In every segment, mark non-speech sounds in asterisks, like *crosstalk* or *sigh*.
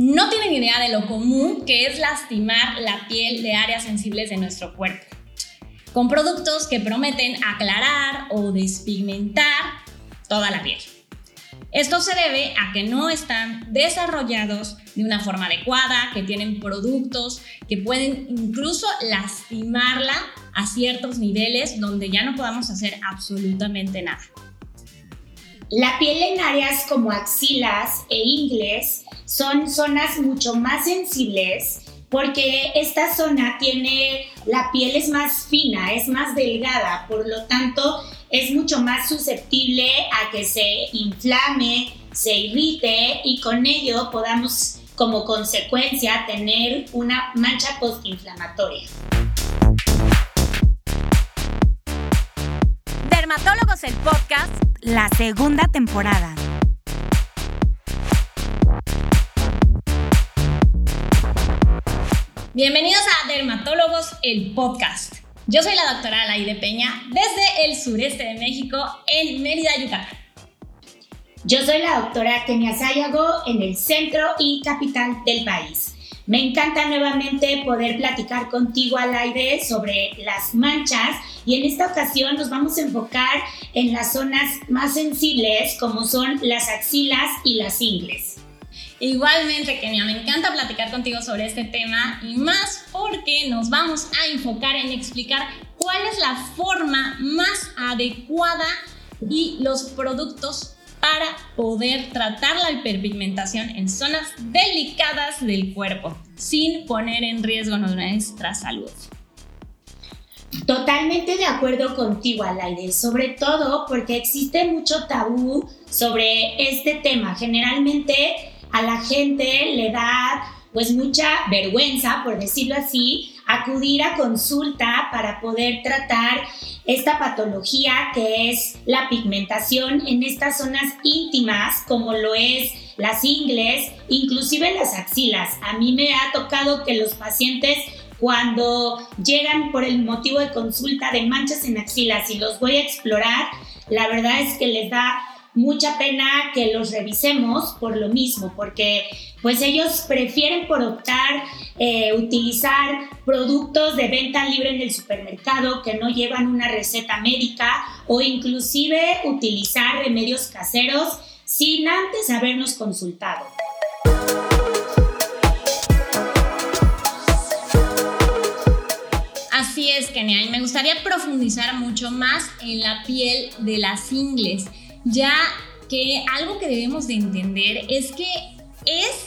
no tienen idea de lo común que es lastimar la piel de áreas sensibles de nuestro cuerpo, con productos que prometen aclarar o despigmentar toda la piel. Esto se debe a que no están desarrollados de una forma adecuada, que tienen productos que pueden incluso lastimarla a ciertos niveles donde ya no podamos hacer absolutamente nada. La piel en áreas como axilas e ingles son zonas mucho más sensibles porque esta zona tiene, la piel es más fina, es más delgada, por lo tanto es mucho más susceptible a que se inflame, se irrite y con ello podamos como consecuencia tener una mancha postinflamatoria. Dermatólogos el podcast, la segunda temporada. Bienvenidos a Dermatólogos el podcast. Yo soy la doctora Alaide Peña desde el sureste de México en Mérida, Yucatán. Yo soy la doctora Kenia Sayago en el centro y capital del país. Me encanta nuevamente poder platicar contigo al aire sobre las manchas y en esta ocasión nos vamos a enfocar en las zonas más sensibles como son las axilas y las ingles. Igualmente, Kenia, me encanta platicar contigo sobre este tema y más porque nos vamos a enfocar en explicar cuál es la forma más adecuada y los productos para poder tratar la hiperpigmentación en zonas delicadas del cuerpo sin poner en riesgo nuestra salud. Totalmente de acuerdo contigo, Alaide, sobre todo porque existe mucho tabú sobre este tema. Generalmente a la gente le da pues mucha vergüenza, por decirlo así, acudir a consulta para poder tratar esta patología que es la pigmentación en estas zonas íntimas como lo es las ingles, inclusive las axilas. A mí me ha tocado que los pacientes cuando llegan por el motivo de consulta de manchas en axilas y los voy a explorar, la verdad es que les da mucha pena que los revisemos por lo mismo, porque pues ellos prefieren por optar eh, utilizar productos de venta libre en el supermercado que no llevan una receta médica o inclusive utilizar remedios caseros sin antes habernos consultado. Así es, Kenia, y me gustaría profundizar mucho más en la piel de las ingles ya que algo que debemos de entender es que es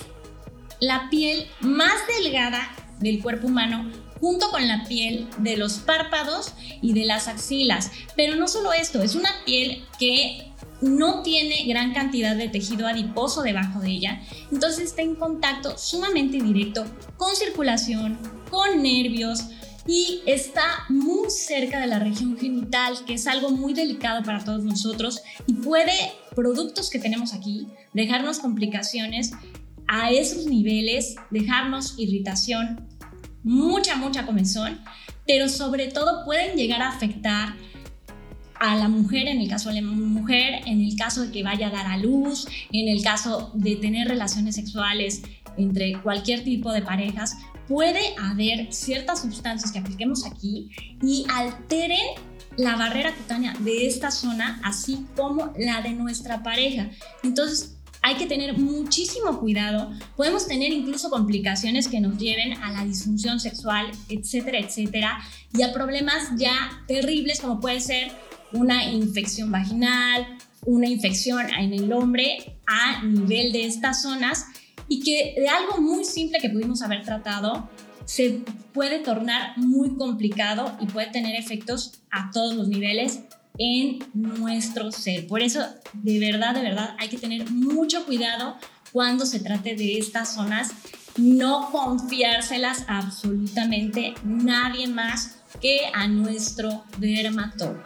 la piel más delgada del cuerpo humano junto con la piel de los párpados y de las axilas. Pero no solo esto, es una piel que no tiene gran cantidad de tejido adiposo debajo de ella, entonces está en contacto sumamente directo con circulación, con nervios, y está muy cerca de la región genital, que es algo muy delicado para todos nosotros y puede, productos que tenemos aquí, dejarnos complicaciones a esos niveles, dejarnos irritación, mucha, mucha comezón, pero sobre todo pueden llegar a afectar a la mujer, en el caso de la mujer, en el caso de que vaya a dar a luz, en el caso de tener relaciones sexuales entre cualquier tipo de parejas, puede haber ciertas sustancias que apliquemos aquí y alteren la barrera cutánea de esta zona, así como la de nuestra pareja. Entonces, hay que tener muchísimo cuidado. Podemos tener incluso complicaciones que nos lleven a la disfunción sexual, etcétera, etcétera, y a problemas ya terribles como puede ser una infección vaginal, una infección en el hombre a nivel de estas zonas y que de algo muy simple que pudimos haber tratado se puede tornar muy complicado y puede tener efectos a todos los niveles en nuestro ser. Por eso, de verdad, de verdad, hay que tener mucho cuidado cuando se trate de estas zonas, no confiárselas a absolutamente nadie más que a nuestro dermatólogo.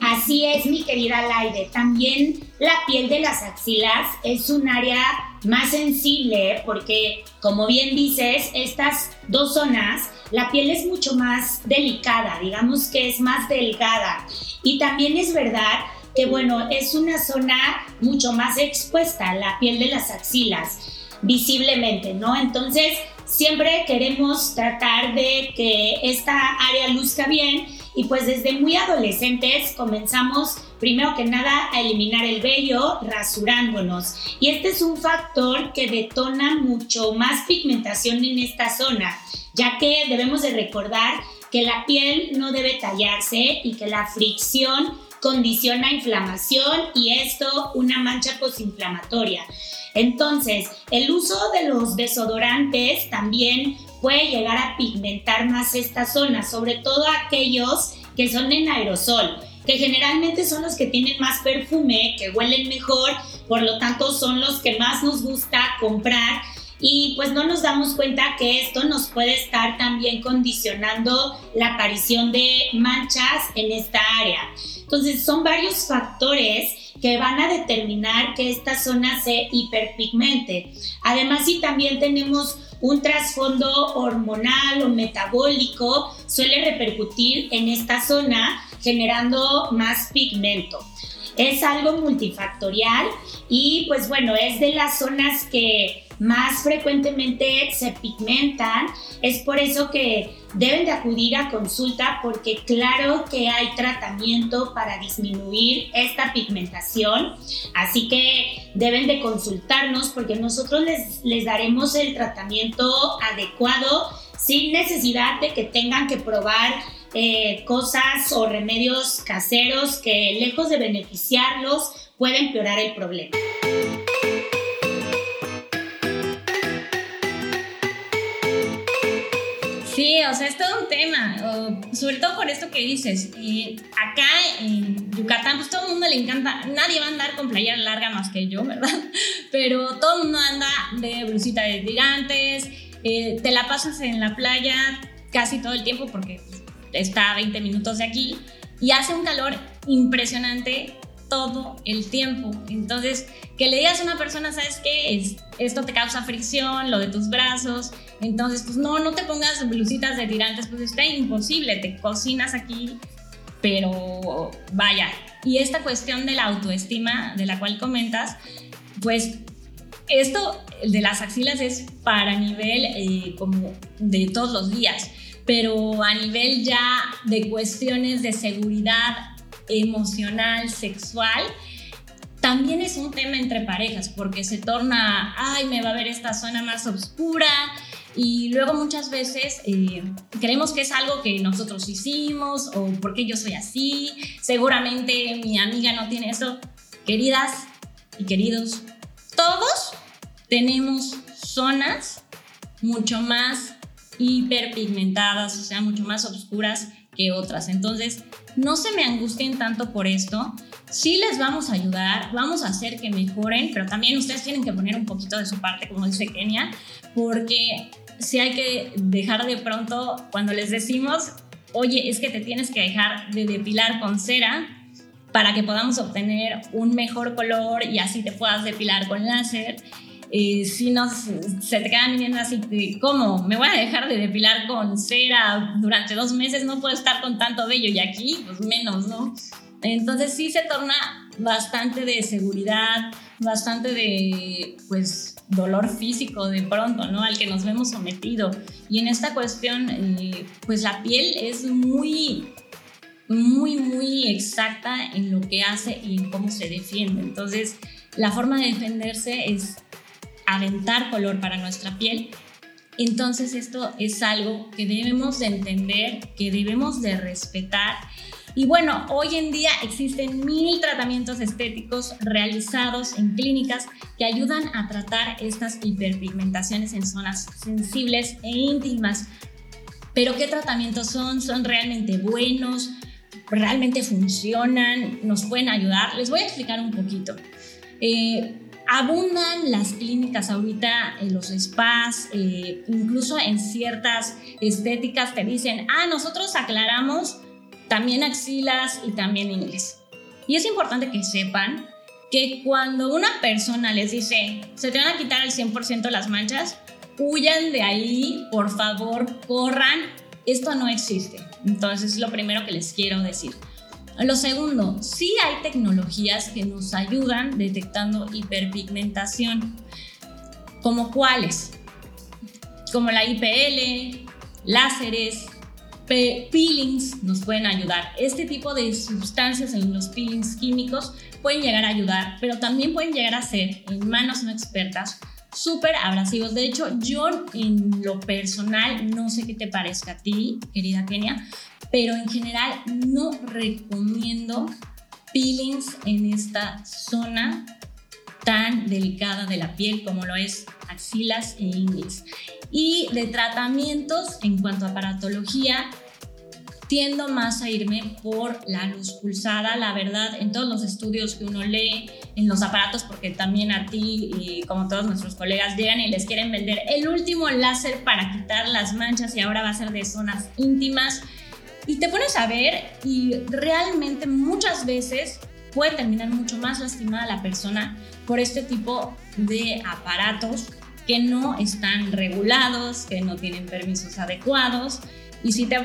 Así es, mi querida Laide. También la piel de las axilas es un área más sensible porque, como bien dices, estas dos zonas, la piel es mucho más delicada, digamos que es más delgada. Y también es verdad que, bueno, es una zona mucho más expuesta, la piel de las axilas. visiblemente, ¿no? Entonces, siempre queremos tratar de que esta área luzca bien y pues desde muy adolescentes comenzamos primero que nada a eliminar el vello rasurándonos y este es un factor que detona mucho más pigmentación en esta zona ya que debemos de recordar que la piel no debe tallarse y que la fricción condiciona inflamación y esto una mancha posinflamatoria. Entonces, el uso de los desodorantes también puede llegar a pigmentar más esta zona, sobre todo aquellos que son en aerosol, que generalmente son los que tienen más perfume, que huelen mejor, por lo tanto son los que más nos gusta comprar y pues no nos damos cuenta que esto nos puede estar también condicionando la aparición de manchas en esta área. Entonces son varios factores que van a determinar que esta zona se hiperpigmente. Además, si también tenemos un trasfondo hormonal o metabólico, suele repercutir en esta zona generando más pigmento. Es algo multifactorial y pues bueno, es de las zonas que más frecuentemente se pigmentan. Es por eso que deben de acudir a consulta porque claro que hay tratamiento para disminuir esta pigmentación. Así que deben de consultarnos porque nosotros les, les daremos el tratamiento adecuado sin necesidad de que tengan que probar eh, cosas o remedios caseros que lejos de beneficiarlos pueden empeorar el problema. Sí, o sea, es todo un tema, sobre todo por esto que dices. Eh, acá en Yucatán, pues todo el mundo le encanta, nadie va a andar con playera larga más que yo, ¿verdad? *laughs* Pero todo el mundo anda de blusita de tirantes, eh, te la pasas en la playa casi todo el tiempo porque está a 20 minutos de aquí y hace un calor impresionante todo el tiempo. Entonces, que le digas a una persona, ¿sabes qué? Es, esto te causa fricción, lo de tus brazos. Entonces, pues no, no te pongas blusitas de tirantes, pues está imposible, te cocinas aquí, pero vaya. Y esta cuestión de la autoestima de la cual comentas, pues esto de las axilas es para nivel eh, como de todos los días, pero a nivel ya de cuestiones de seguridad emocional, sexual, también es un tema entre parejas, porque se torna, ay, me va a ver esta zona más oscura, y luego muchas veces eh, creemos que es algo que nosotros hicimos o porque yo soy así, seguramente mi amiga no tiene eso. Queridas y queridos, todos tenemos zonas mucho más hiperpigmentadas, o sea, mucho más oscuras que otras. Entonces, no se me angustien tanto por esto. Sí les vamos a ayudar, vamos a hacer que mejoren, pero también ustedes tienen que poner un poquito de su parte, como dice Kenia, porque sí hay que dejar de pronto, cuando les decimos, oye, es que te tienes que dejar de depilar con cera para que podamos obtener un mejor color y así te puedas depilar con láser si nos, se te quedan viendo así, ¿cómo? ¿Me voy a dejar de depilar con cera durante dos meses? No puedo estar con tanto vello y aquí, pues menos, ¿no? Entonces sí se torna bastante de seguridad, bastante de, pues, dolor físico de pronto, ¿no? Al que nos vemos sometido. Y en esta cuestión, eh, pues la piel es muy, muy, muy exacta en lo que hace y en cómo se defiende. Entonces, la forma de defenderse es aventar color para nuestra piel. Entonces esto es algo que debemos de entender, que debemos de respetar. Y bueno, hoy en día existen mil tratamientos estéticos realizados en clínicas que ayudan a tratar estas hiperpigmentaciones en zonas sensibles e íntimas. Pero ¿qué tratamientos son? ¿Son realmente buenos? ¿Realmente funcionan? ¿Nos pueden ayudar? Les voy a explicar un poquito. Eh, abundan las clínicas ahorita, en los spas, eh, incluso en ciertas estéticas te dicen, ah, nosotros aclaramos también axilas y también inglés. Y es importante que sepan que cuando una persona les dice, se te van a quitar al 100% las manchas, huyan de ahí, por favor, corran, esto no existe. Entonces es lo primero que les quiero decir. Lo segundo, sí hay tecnologías que nos ayudan detectando hiperpigmentación. ¿Como cuáles? Como la IPL, láseres, peelings nos pueden ayudar. Este tipo de sustancias en los peelings químicos pueden llegar a ayudar, pero también pueden llegar a ser, en manos no expertas, súper abrasivos. De hecho, yo en lo personal, no sé qué te parezca a ti, querida Kenia, pero en general no recomiendo peelings en esta zona tan delicada de la piel como lo es axilas e ingles. Y de tratamientos en cuanto a aparatología, tiendo más a irme por la luz pulsada, la verdad, en todos los estudios que uno lee, en los aparatos, porque también a ti y como todos nuestros colegas llegan y les quieren vender el último láser para quitar las manchas y ahora va a ser de zonas íntimas. Y te pones a ver y realmente muchas veces puede terminar mucho más lastimada la persona por este tipo de aparatos que no están regulados, que no tienen permisos adecuados. Y si te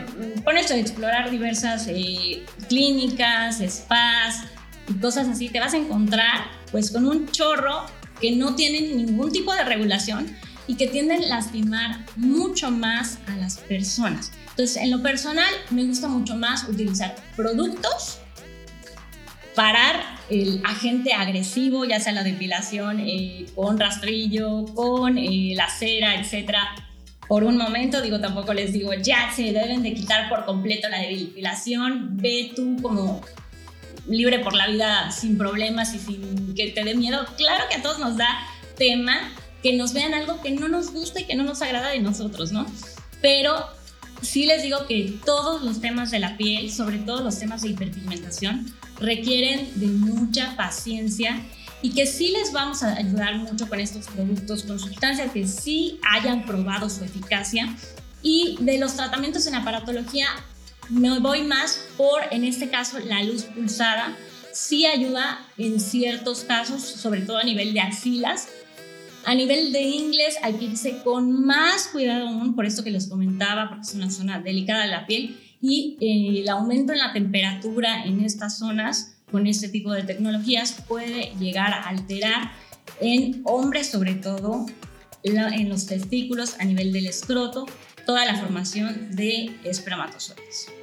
pones a explorar diversas eh, clínicas, spas y cosas así, te vas a encontrar pues con un chorro que no tienen ningún tipo de regulación y que tienden a lastimar mucho más a las personas. Entonces, en lo personal, me gusta mucho más utilizar productos parar el agente agresivo, ya sea la depilación eh, con rastrillo, con eh, la cera, etcétera. Por un momento, digo, tampoco les digo, ya se deben de quitar por completo la depilación, ve tú como libre por la vida sin problemas y sin que te dé miedo. Claro que a todos nos da tema que nos vean algo que no nos gusta y que no nos agrada de nosotros, ¿no? Pero sí les digo que todos los temas de la piel, sobre todo los temas de hiperpigmentación, requieren de mucha paciencia y que sí les vamos a ayudar mucho con estos productos con sustancias que sí hayan probado su eficacia. Y de los tratamientos en aparatología me voy más por, en este caso, la luz pulsada. Sí ayuda en ciertos casos, sobre todo a nivel de axilas. A nivel de inglés hay que irse con más cuidado aún, por esto que les comentaba, porque es una zona delicada de la piel y eh, el aumento en la temperatura en estas zonas con este tipo de tecnologías puede llegar a alterar en hombres sobre todo en los testículos a nivel del escroto toda la formación de espermatozoides.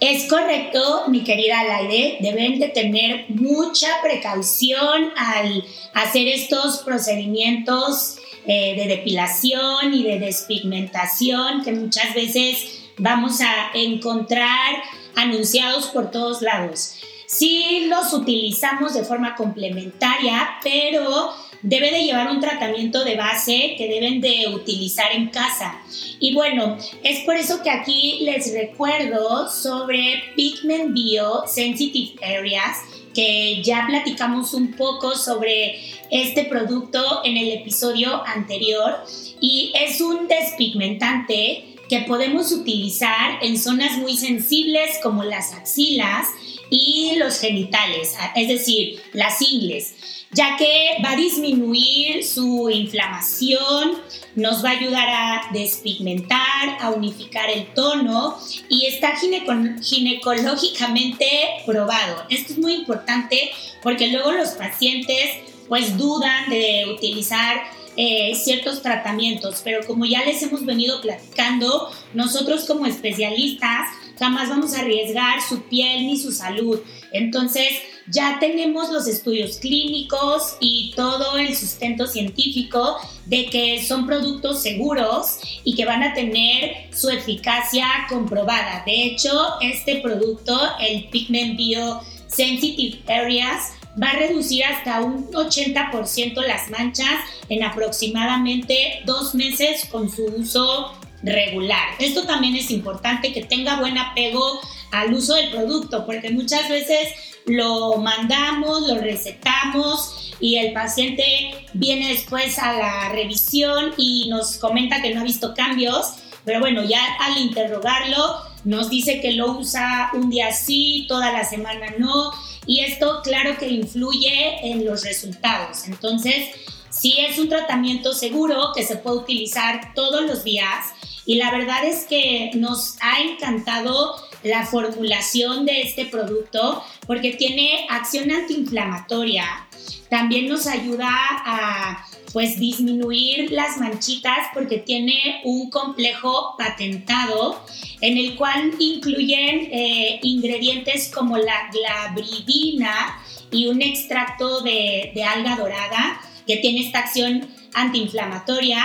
Es correcto, mi querida Laide, deben de tener mucha precaución al hacer estos procedimientos eh, de depilación y de despigmentación que muchas veces vamos a encontrar anunciados por todos lados. Sí los utilizamos de forma complementaria, pero debe de llevar un tratamiento de base que deben de utilizar en casa. Y bueno, es por eso que aquí les recuerdo sobre Pigment Bio Sensitive Areas, que ya platicamos un poco sobre este producto en el episodio anterior y es un despigmentante que podemos utilizar en zonas muy sensibles como las axilas y los genitales, es decir, las ingles, ya que va a disminuir su inflamación, nos va a ayudar a despigmentar, a unificar el tono y está ginecológicamente probado. Esto es muy importante porque luego los pacientes pues dudan de utilizar eh, ciertos tratamientos, pero como ya les hemos venido platicando, nosotros como especialistas jamás vamos a arriesgar su piel ni su salud. Entonces, ya tenemos los estudios clínicos y todo el sustento científico de que son productos seguros y que van a tener su eficacia comprobada. De hecho, este producto, el Pigment Bio Sensitive Areas, va a reducir hasta un 80% las manchas en aproximadamente dos meses con su uso regular. Esto también es importante que tenga buen apego al uso del producto, porque muchas veces lo mandamos, lo recetamos y el paciente viene después a la revisión y nos comenta que no ha visto cambios, pero bueno, ya al interrogarlo nos dice que lo usa un día sí, toda la semana no, y esto claro que influye en los resultados. Entonces, sí es un tratamiento seguro que se puede utilizar todos los días y la verdad es que nos ha encantado la formulación de este producto porque tiene acción antiinflamatoria, también nos ayuda a pues disminuir las manchitas porque tiene un complejo patentado en el cual incluyen eh, ingredientes como la glabridina y un extracto de, de alga dorada que tiene esta acción antiinflamatoria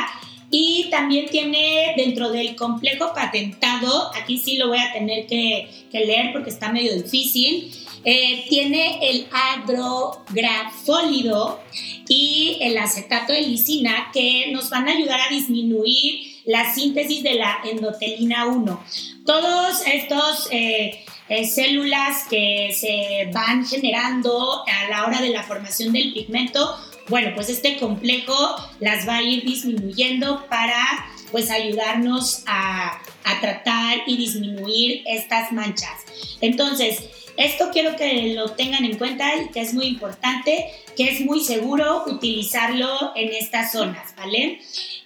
y también tiene dentro del complejo patentado, aquí sí lo voy a tener que, leer porque está medio difícil, eh, tiene el agrografólido y el acetato de lisina que nos van a ayudar a disminuir la síntesis de la endotelina 1. Todos estos eh, eh, células que se van generando a la hora de la formación del pigmento bueno, pues este complejo las va a ir disminuyendo para pues ayudarnos a, tratar y disminuir estas manchas. Entonces, esto quiero que lo tengan en cuenta y que es muy importante, que es muy seguro utilizarlo en estas zonas, ¿vale?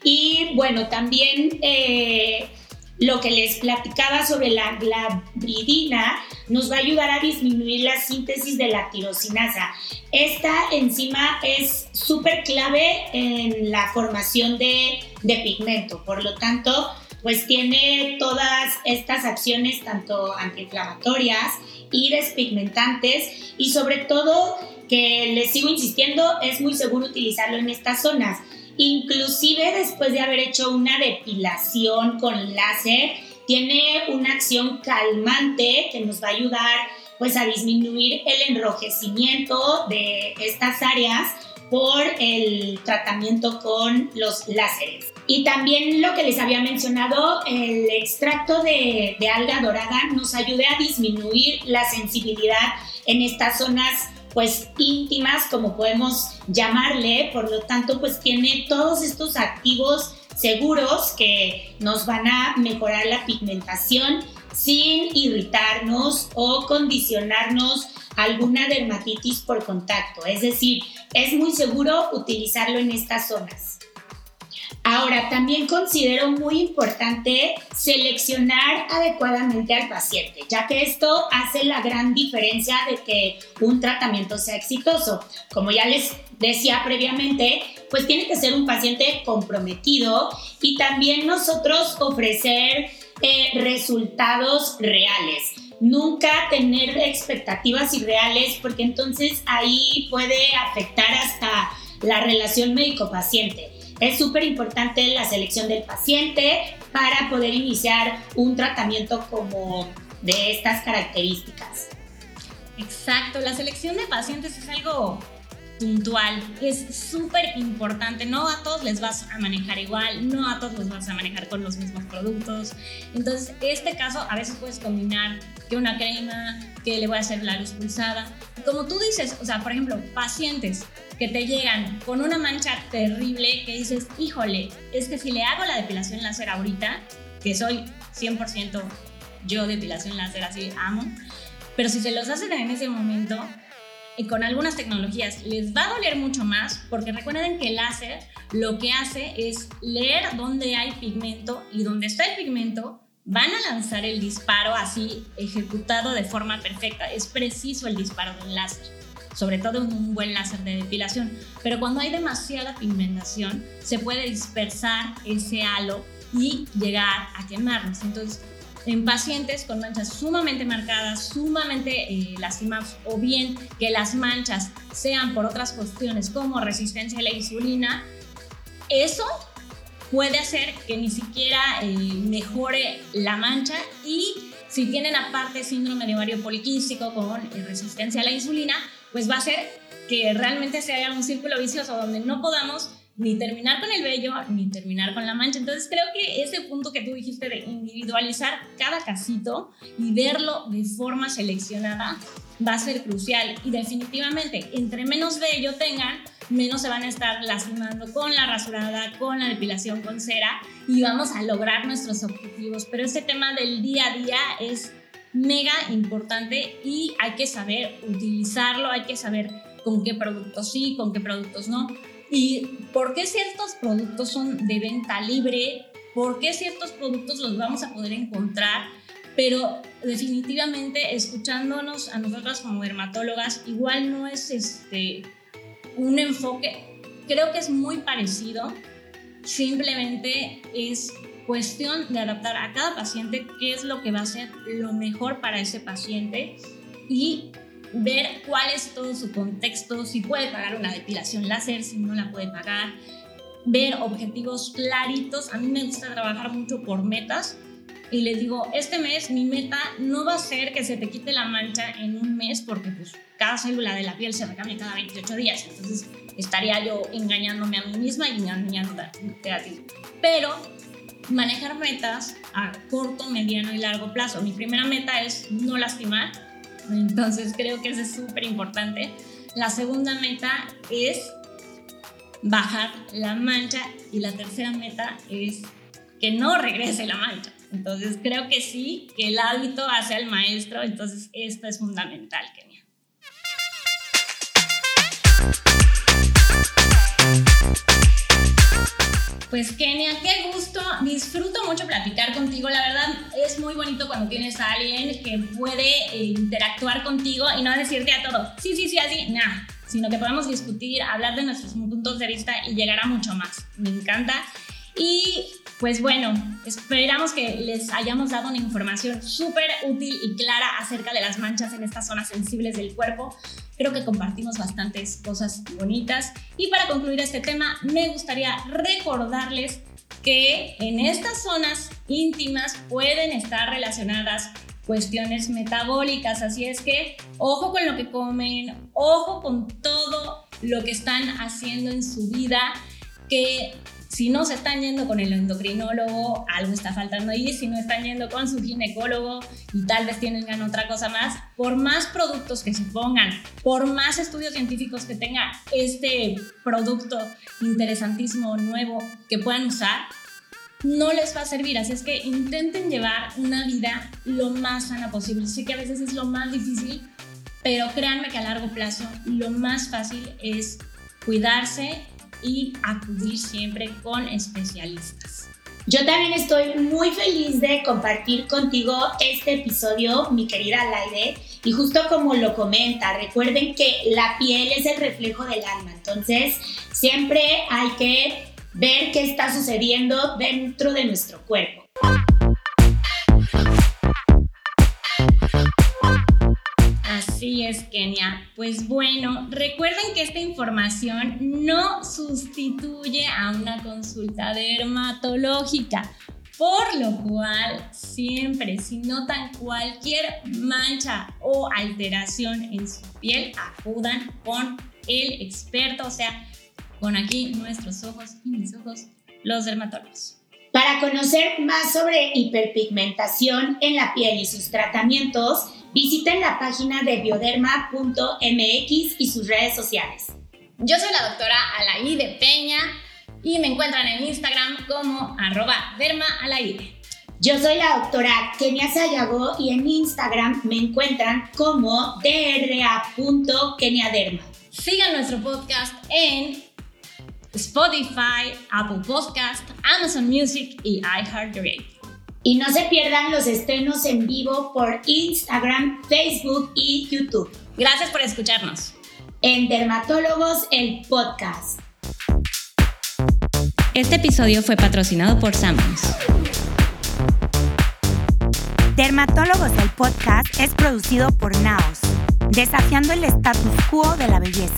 Y bueno, también eh, lo que les platicaba sobre la glabridina nos va a ayudar a disminuir la síntesis de la tirosinasa. Esta enzima es súper clave en la formación de, de pigmento, por lo tanto, pues tiene todas estas acciones tanto antiinflamatorias y despigmentantes y sobre todo que les sigo insistiendo, es muy seguro utilizarlo en estas zonas Inclusive después de haber hecho una depilación con láser, tiene una acción calmante que nos va a ayudar pues a disminuir el enrojecimiento de estas áreas por el tratamiento con los láseres. Y también lo que les había mencionado, el extracto de, de alga dorada nos ayuda a disminuir la sensibilidad en estas zonas pues íntimas, como podemos llamarle, por lo tanto, pues tiene todos estos activos seguros que nos van a mejorar la pigmentación sin irritarnos o condicionarnos alguna dermatitis por contacto. Es decir, es muy seguro utilizarlo en estas zonas. Ahora, también considero muy importante seleccionar adecuadamente al paciente, ya que esto hace la gran diferencia de que un tratamiento sea exitoso. Como ya les decía previamente, pues tiene que ser un paciente comprometido y también nosotros ofrecer eh, resultados reales. Nunca tener expectativas irreales porque entonces ahí puede afectar hasta la relación médico-paciente. Es súper importante la selección del paciente para poder iniciar un tratamiento como de estas características. Exacto, la selección de pacientes es algo puntual, es súper importante, no a todos les vas a manejar igual, no a todos les vas a manejar con los mismos productos, entonces este caso a veces puedes combinar que una crema, que le voy a hacer la luz pulsada, como tú dices, o sea, por ejemplo, pacientes que te llegan con una mancha terrible que dices, híjole, es que si le hago la depilación láser ahorita, que soy 100% yo depilación láser, así amo, pero si se los hacen en ese momento, y con algunas tecnologías les va a doler mucho más porque recuerden que el láser lo que hace es leer dónde hay pigmento y donde está el pigmento van a lanzar el disparo así ejecutado de forma perfecta. Es preciso el disparo del láser sobre todo un buen láser de depilación. Pero cuando hay demasiada pigmentación, se puede dispersar ese halo y llegar a quemarnos. Entonces, en pacientes con manchas sumamente marcadas, sumamente eh, o bien que las manchas sean por otras cuestiones como resistencia a la insulina, eso puede hacer que ni siquiera eh, mejore la mancha. Y si tienen aparte síndrome de ovario poliquístico con eh, resistencia a la insulina, pues va a ser que realmente se haga un círculo vicioso donde no podamos ni terminar con el vello ni terminar con la mancha. Entonces creo que ese punto que tú dijiste de individualizar cada casito y verlo de forma seleccionada va a ser crucial y definitivamente entre menos vello tengan, menos se van a estar lastimando con la rasurada, con la depilación con cera y vamos a lograr nuestros objetivos. Pero ese tema del día a día es mega importante y hay que saber utilizarlo, hay que saber con qué productos sí, con qué productos no. Y por qué ciertos productos son de venta libre, por qué ciertos productos los vamos a poder encontrar, pero definitivamente escuchándonos a nosotras como dermatólogas, igual no es este un enfoque. Creo que es muy parecido, simplemente es cuestión de adaptar a cada paciente qué es lo que va a ser lo mejor para ese paciente y ver cuál es todo su contexto, si puede pagar una depilación láser, si no la puede pagar, ver objetivos claritos. A mí me gusta trabajar mucho por metas y les digo, este mes mi meta no va a ser que se te quite la mancha en un mes porque pues cada célula de la piel se recambia cada 28 días, entonces estaría yo engañándome a mí misma y engañándote a ti. Pero manejar metas a corto, mediano y largo plazo. Mi primera meta es no lastimar, entonces creo que eso es súper importante. La segunda meta es bajar la mancha y la tercera meta es que no regrese la mancha. Entonces creo que sí, que el hábito hace al maestro, entonces esto es fundamental, Kenia. Pues Kenia, qué gusto, disfruto mucho platicar contigo, la verdad es muy bonito cuando tienes a alguien que puede eh, interactuar contigo y no decirte a todo, sí, sí, sí, así, nada, sino que podamos discutir, hablar de nuestros puntos de vista y llegar a mucho más. Me encanta. Y pues bueno, esperamos que les hayamos dado una información súper útil y clara acerca de las manchas en estas zonas sensibles del cuerpo. Creo que compartimos bastantes cosas bonitas. Y para concluir este tema, me gustaría recordarles que en estas zonas íntimas pueden estar relacionadas cuestiones metabólicas, así es que ojo con lo que comen, ojo con todo lo que están haciendo en su vida, que si no se están yendo con el endocrinólogo, algo está faltando ahí. Si no están yendo con su ginecólogo y tal vez tienen otra cosa más, por más productos que se pongan, por más estudios científicos que tenga este producto interesantísimo, nuevo, que puedan usar, no les va a servir. Así es que intenten llevar una vida lo más sana posible. Sé que a veces es lo más difícil, pero créanme que a largo plazo lo más fácil es cuidarse y acudir siempre con especialistas. Yo también estoy muy feliz de compartir contigo este episodio, mi querida Laide. Y justo como lo comenta, recuerden que la piel es el reflejo del alma. Entonces, siempre hay que ver qué está sucediendo dentro de nuestro cuerpo. Es, Kenia. Pues bueno, recuerden que esta información no sustituye a una consulta dermatológica, por lo cual siempre si notan cualquier mancha o alteración en su piel, acudan con el experto, o sea, con aquí nuestros ojos y mis ojos, los dermatólogos. Para conocer más sobre hiperpigmentación en la piel y sus tratamientos, visiten la página de bioderma.mx y sus redes sociales. Yo soy la doctora Alaide Peña y me encuentran en Instagram como arroba dermaalaide. Yo soy la doctora Kenia Sayago y en Instagram me encuentran como dra.keniaderma. Sigan nuestro podcast en Spotify, Apple Podcast, Amazon Music y iHeartRadio. Y no se pierdan los estrenos en vivo por Instagram, Facebook y YouTube. Gracias por escucharnos. En Dermatólogos, el podcast. Este episodio fue patrocinado por Samus. Dermatólogos, el podcast es producido por Naos, desafiando el status quo de la belleza.